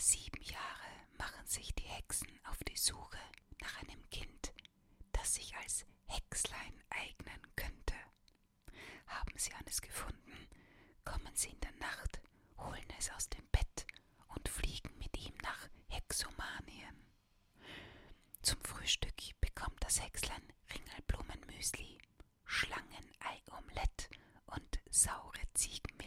Sieben Jahre machen sich die Hexen auf die Suche nach einem Kind, das sich als Hexlein eignen könnte. Haben sie eines gefunden, kommen sie in der Nacht, holen es aus dem Bett und fliegen mit ihm nach Hexomanien. Zum Frühstück bekommt das Hexlein Ringelblumenmüsli, Schlangenei-Omelett und saure Ziegenmilch.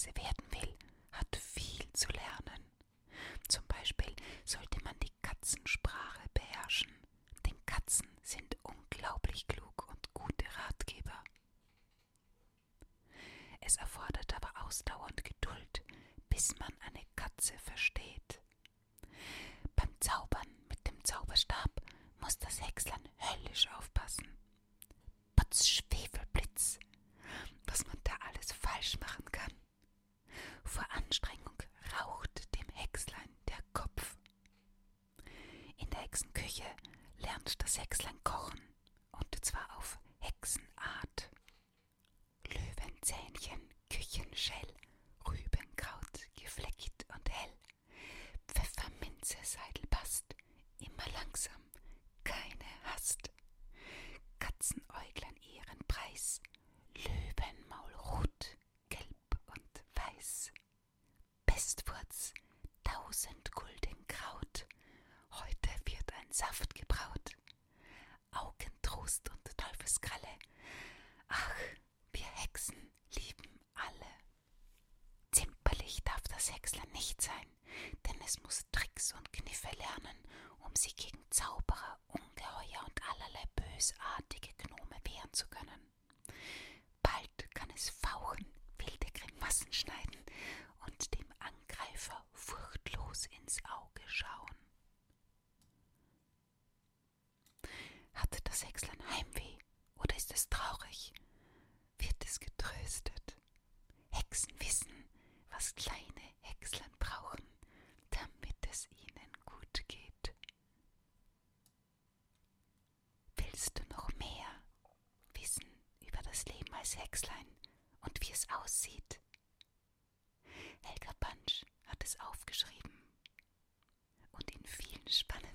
Hexe werden will, hat viel zu lernen. Zum Beispiel sollte man die Katzensprache beherrschen, denn Katzen sind unglaublich klug und gute Ratgeber. Es erfordert aber Ausdauer und Geduld, bis man eine Katze versteht. Beim Zaubern mit dem Zauberstab muss das Hexlein höllisch aufpassen. Potz Schwefelblitz, Anstrengung raucht dem Hexlein der Kopf. In der Hexenküche lernt das Hexlein kochen, und zwar auf Hexenart. Löwenzähnchen, Küchenschell, Rübenkraut, gefleckt und hell, Pfefferminze, Seidelbast, immer langsam, keine Hast. Katzenäuglein ihren Preis, Löwenmaul Saft gebraut. Augentrost und Teufelskralle, ach, wir Hexen lieben alle. Zimperlich darf das Hexlein nicht sein, denn es muss Tricks und Kniffe lernen, um sich gegen Zauberer, Ungeheuer und allerlei bösartige Gnome wehren zu können. das Heimweh oder ist es traurig? Wird es getröstet? Hexen wissen, was kleine Häckslern brauchen, damit es ihnen gut geht. Willst du noch mehr wissen über das Leben als Hexlein und wie es aussieht? Helga Bansch hat es aufgeschrieben und in vielen spannenden